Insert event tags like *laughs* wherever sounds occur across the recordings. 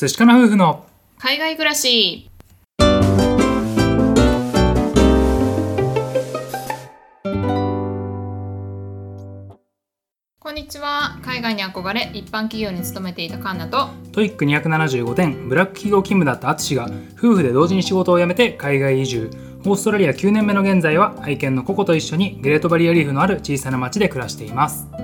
淳カンナ夫婦の海外暮らし。こんにちは。海外に憧れ一般企業に勤めていたカンナと。 TOEIC 275点ブラック企業勤務だった淳が夫婦で同時に仕事を辞めて海外移住。オーストラリア9年目の現在は愛犬のココと一緒にグレートバリアリーフのある小さな町で暮らしています。こ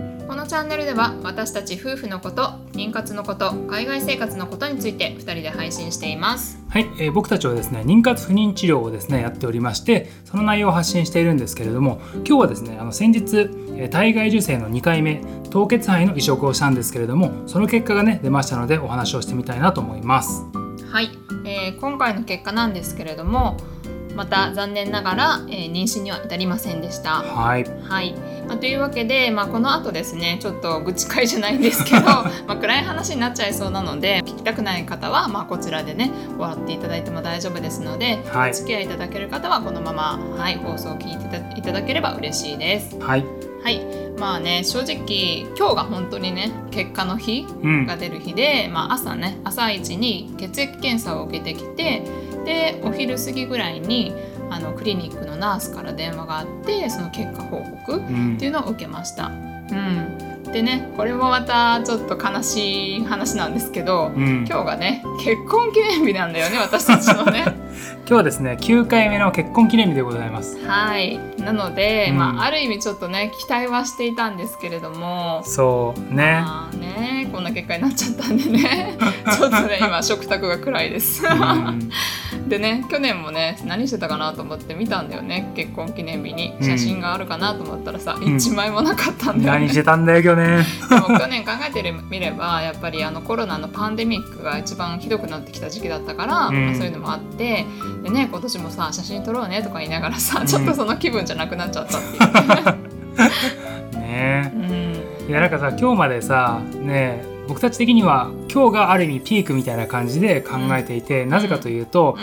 のチャンネルでは私たち夫婦のこと妊活のこと海外生活のことについて2人で配信しています。はい、えー僕たちはですね妊活不妊治療をですねやっておりましてその内容を発信しているんですけれども今日はですねあの先日、えー体外受精の2回目凍結肺の移植をしたんですけれどもその結果がね出ましたのでお話をしてみたいなと思います。はい、えー今回の結果なんですけれどもまた残念ながら、えー妊娠には至りませんでした。はい。はい、まあ、というわけで、まあ、この後ですねちょっと愚痴会じゃないんですけど *laughs* まあ暗い話になっちゃいそうなので聞きたくない方は、まあ、こちらでね終わっていただいても大丈夫ですので、はい。お付き合いいただける方はこのまま、はい、放送を聞いていただければ嬉しいです。はい。はい。まあね正直今日が本当にね結果の日うん。が出る日で、まあ、朝ね朝一に血液検査を受けてきてでお昼過ぎぐらいにあのクリニックのナースから電話があってその結果報告うんっていうのを受けました。うん、でねこれもまたちょっと悲しい話なんですけど、うん今日がね結婚記念日なんだよね私たちのね。*laughs* 今日はですね9回目の結婚記念日でございます。はい。なので、うん。まあ、ある意味ちょっとね期待はしていたんですけれども。そうね、まあねこんな結果になっちゃったんでね。*laughs* ちょっとね今食卓が暗いです。うん。でね去年もね何してたかなと思って見たんだよね。結婚記念日に。うん。写真があるかなと思ったらさ、ん一枚もなかったんだよね。何してたんだよ去年でも去年考えてみればやっぱりあのコロナのパンデミックが一番ひどくなってきた時期だったから、うん。まあ、そういうのもあってでね今年もさ写真撮ろうねとか言いながらさちょっとその気分じゃなくなっちゃったっていう。*laughs* ね。ねうん。いやなんかさ今日までさね僕たち的には今日がある意味ピークみたいな感じで考えていて、なぜかというと、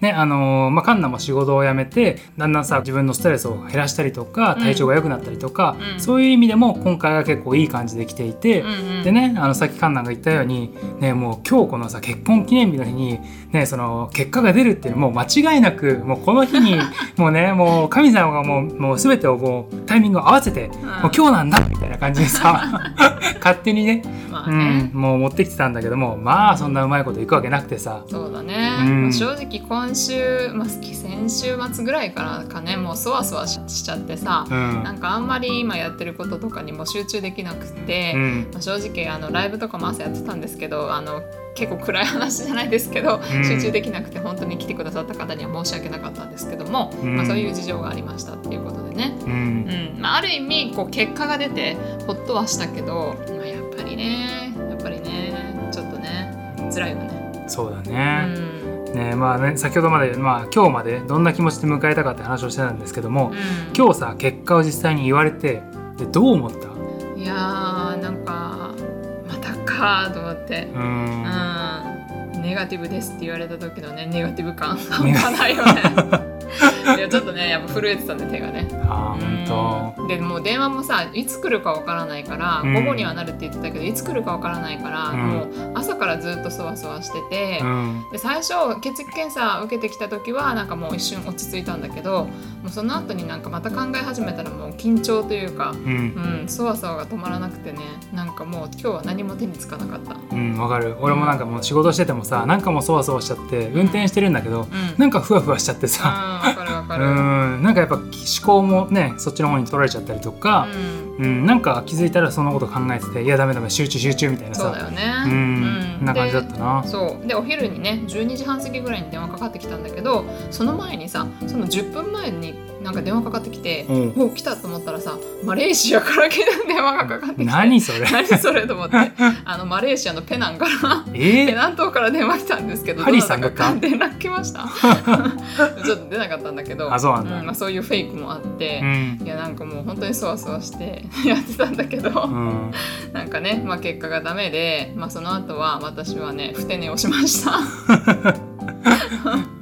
ねあのーまあ、カンナも仕事を辞めてだんだんさ自分のストレスを減らしたりとかうん。体調が良くなったりとか、うん。そういう意味でも今回は結構いい感じで来ていて、うんうん。でねあのさっきカンナが言ったように、ね、もう今日このさ結婚記念日の日に、ね、その結果が出るっていうのもう間違いなくもうこの日に *laughs* もうねもう神様がもうもう全てをもうタイミングを合わせて、もう今日なんだみたいな感じでさ *laughs* 勝手にねうまあね。ん、もう持ってきてたんだけどもまあそんなうまいこといくわけなくてさ。そうだね、うん。まあ正直今週、まあ、先週末ぐらいからかねもうそわそわししちゃってさ、うん。なんかあんまり今やってることとかにも集中できなくて、うん。まあ、正直あのライブとかも朝やってたんですけどあの結構暗い話じゃないですけど、うん。集中できなくて本当に来てくださった方には申し訳なかったんですけども、うん。まあ、そういう事情がありましたっていうことでね、うん。うん。まあ、ある意味こう結果が出てほっとはしたけど、まあ、やっぱりねやっぱりねちょっとね辛いよね。そうだうね,、ん。ねまあね先ほどまで、まあ、今日までどんな気持ちで迎えたかって話をしてたんですけども、うん。今日さ結果を実際に言われてでどう思った？いやかと思って。ううん。んネガティブですって言われた時のねネガティブ感。半端ないよねいやちょっとねやっぱ震えてたね手がね。あーほんうん。でもう電話もさいつ来るかわからないから、うん。午後にはなるって言ってたけどいつ来るかわからないから、うん。もう朝からずっとそわそわしてて、とうん。で最初血液検査受けてきた時はなんかもう一瞬落ち着いたんだけどもうその後になんかまた考え始めたらもう緊張というかうん。うん、そわそわが止まらなくてねなんかもう今日は何も手につかなかった。うんわかる。俺もなんかもう仕事しててもさなんかもうそわそわしちゃって運転してるんだけどうん。なんかふわふわしちゃってあさーわかる。うるん。なんかやっぱ思考もねそっちの方に取られちゃったりとか、うん。うん、なんか気づいたらそのこと考えてていやダメダメ集中集中みたいなさ。そうだよね。うん、こん。な感じだったな。でそう。でお昼にね12時半過ぎぐらいに電話かかってきたんだけどその前にさその10分前になんか電話かかってきて、うん。もう来たと思ったらさマレーシアから電話がかかってきて何それ？*laughs* 何それと思ってあのマレーシアのペナンからペえー、ナン島から電話来たんですけどハリーさんだったどなたか連絡来ました。*laughs* ちょっと出なかったんだけどあそうなんだ。まあ、そういうフェイクもあって、うん。いやなんかもう本当にそわそわして *laughs* やってたんだけど、うん。なんかね、まあ、結果がダメで、まあ、その後は私はねふて寝をしました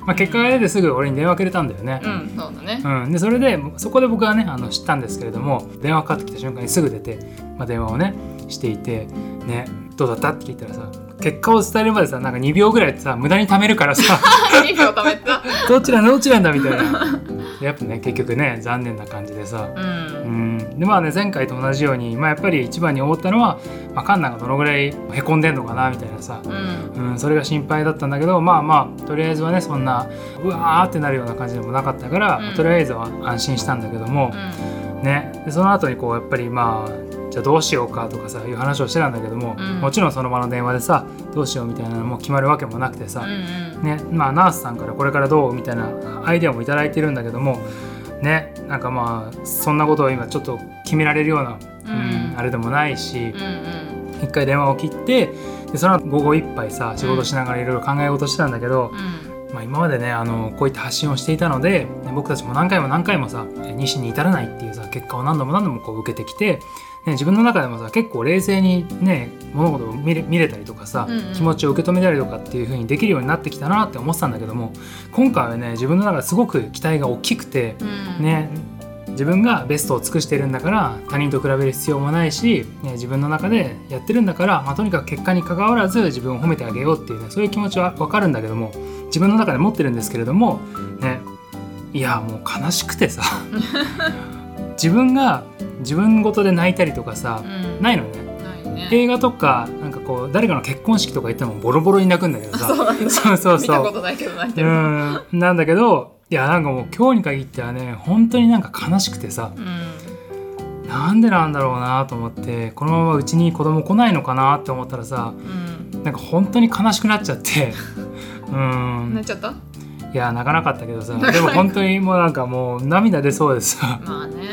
まあ、結果が出てすぐ俺に電話くれたんだよね。う、んそうだね。うん、でそれでそこで僕はねあの知ったんですけれども電話かかってきた瞬間にすぐ出て、まあ、電話をねしていてねどうだったって聞いたらさ結果を伝えるまでさなんか2秒ぐらいさ無駄に貯めるからさ。*laughs* 2秒貯めた。*laughs* どっちなんだどっちなんだみたいなやっぱね結局ね残念な感じでさ。ううんん。でまあね前回と同じように、まあ、やっぱり一番に思ったのは、まあ、カンナがどのぐらいへこんでんのかなみたいなさ、うん。うん、それが心配だったんだけどまあまあとりあえずはねそんなうわーってなるような感じでもなかったから、うん。とりあえずは安心したんだけども、うん。ね。でその後にこうやっぱりまあじゃあどうしようかとかさいう話をしてたんだけども、うん。もちろんその場の電話でさどうしようみたいなのも決まるわけもなくてさ、うんうん。ねまあ、ナースさんからこれからどうみたいなアイデアもいただいてるんだけどもねなんかまあそんなことを今ちょっと決められるような、うん。うんあれでもないしうんうん。一回電話を切ってでその後午後いっぱいさ仕事しながらいろいろ考え事してたんだけど、うん。まあ、今までねあのこういった発信をしていたのでね僕たちも何回も何回もさ西に至らないっていうさ結果を何度も何度もこう受けてきて、ね、自分の中でもさ結構冷静にね物事を見れ見れたりとかさ、うんうん。気持ちを受け止めたりとかっていう風にできるようになってきたなって思ってたんだけども今回はね自分の中ですごく期待が大きくて、うん。ね自分がベストを尽くしてるんだから他人と比べる必要もないし、ね、自分の中でやってるんだから、まあ、とにかく結果に関わらず自分を褒めてあげようっていうねそういう気持ちは分かるんだけども自分の中で持ってるんですけれどもねいやもう悲しくてさ *laughs* 自分が自分ごとで泣いたりとかさ、うん。ないのね。ね。映画とかなんかこう誰かの結婚式とか行ってもボロボロに泣くんだけどさ。*laughs* そうなんだ。そうそう見たないけど泣いてうるん。なんだけどいやなんかもう今日に限ってはね本当になんか悲しくてさ。うん。なんでなんだろうなと思ってこのままうちに子供来ないのかなって思ったらさうん。なんか本当に悲しくなっちゃって。うん。*laughs* 泣いちゃった？いや泣かなかったけどさでも本当にもうなんかもう涙出そうでさ。まあね、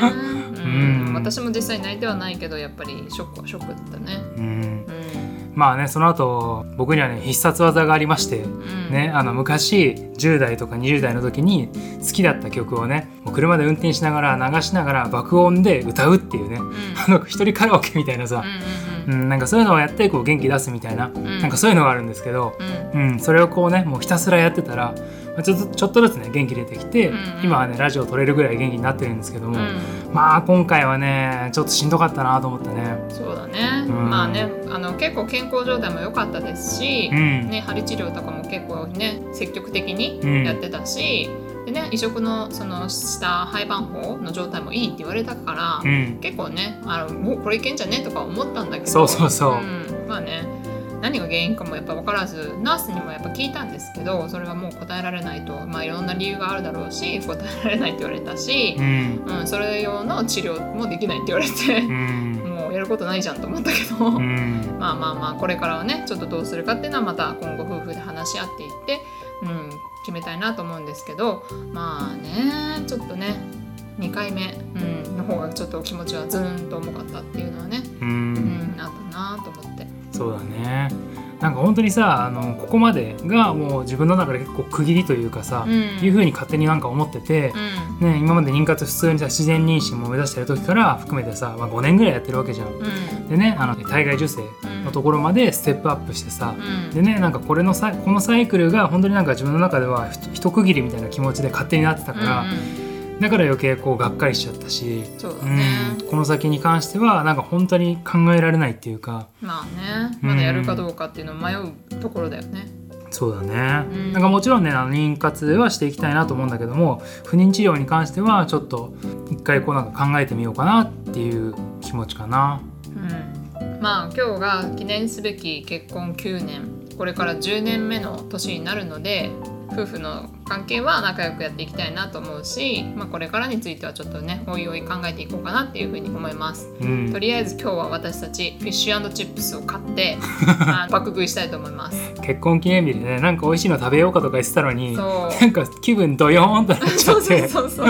ううん。ん、私も実際泣いてはないけどやっぱりショックはショックだったね。うん。うん。まあねその後僕にはね必殺技がありましてうん。ね、あの昔10代とか20代の時に好きだった曲をねもう車で運転しながら流しながら爆音で歌うっていうねうん。あの一人カラオケみたいなさ、うんうん、なんかそういうのをやってこう元気出すみたいな、ん。なんかそういうのがあるんですけど、うんうん。うん、それをこうねもうひたすらやってたら、まあ、ちょっとちょっとずつね元気出てきて、うんうん。今はねラジオ撮れるぐらい元気になってるんですけども、うん。まあ今回はねちょっとしんどかったなと思ったね。そうだね、うん。まあねあの結構健康状態も良かったですし、うん。ね、針治療とかも結構ね積極的にうん。やってたし、でね移植のそのした肺盤法の状態もいいって言われたから、うん。結構ねあのもうこれいけんじゃねとか思ったんだけどそうそうそう。うん。まあね何が原因かもやっぱ分からずナースにもやっぱ聞いたんですけどそれはもう答えられないとまあいろんな理由があるだろうし答えられないって言われたしう、ん。うん、それ用の治療もできないって言われてう、ん。もうやることないじゃんと思ったけど、うん。まあまあまあこれからはねちょっとどうするかっていうのはまた今後夫婦で話し合っていって、うん、決めたいなと思うんですけどまあねちょっとね2回目、うん、の方がちょっと気持ちはズーンと重かったっていうのはね、ううんん、あったなと思って。そうだね。なんか本当にさあのここまでがもう自分の中で結構区切りというかさ、うん。いうふうに勝手になんか思っててう、ん。ね、今まで妊活普通にさ自然妊娠も目指してる時から含めてさ、まあ、5年ぐらいやってるわけじゃん。うん。でねあの体外受精のところまでステップアップしてさ、うん。でねなんかこれのさこのサイクルが本当になんか自分の中ではひ一区切りみたいな気持ちで勝手になってたから、うんうん。だから余計こうがっかりしちゃったし、そうだうん。ね、この先に関してはなんか本当に考えられないっていうかまあね。まだやるかどうかっていうのを迷うところだよね。そうだね、うん。なんかもちろんねあの妊活はしていきたいなと思うんだけども不妊治療に関してはちょっと一回こうなんか考えてみようかなっていう気持ちかな。うん、まあ今日が記念すべき結婚9年。これから10年目の年になるので夫婦の関係は仲良くやっていきたいなと思うし、まあ、これからについてはちょっとねおいおい考えていこうかなっていうふうに思います。うん。とりあえず今日は私たちフィッシュチップスを買って *laughs* 爆食いしたいと思います。結婚記念日でねなんか美味しいの食べようかとか言ってたのにそう。なんか気分ドヨーンとなっちゃ *laughs* そうそうってそうそう。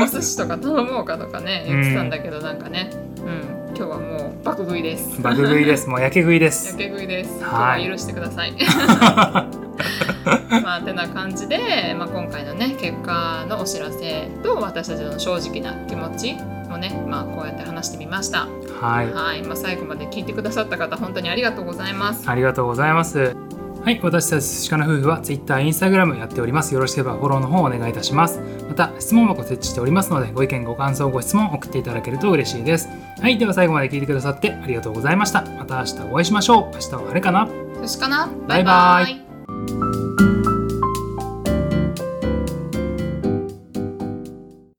お寿司とか頼もうかとかね言ってたんだけど、なんかね、うん、今日はもう爆食いです。爆食いですもう焼け食いですや。け食いです。ははい許してください。*laughs* まあてな感じで、まあ、今回のね結果のお知らせと私たちの正直な気持ちをね、まあ、こうやって話してみました。はいはい、まあ、最後まで聞いてくださった方本当にありがとうございます。ありがとうございます。はい、私たち寿司かな夫婦は Twitter、Instagram やっております。よろしければフォローの方お願いいたします。また、質問箱設置しておりますので、ご意見、ご感想、ご質問送っていただけると嬉しいです。はい、では最後まで聞いてくださってありがとうございました。また明日お会いしましょう。明日は晴れかな寿司かなバイバイ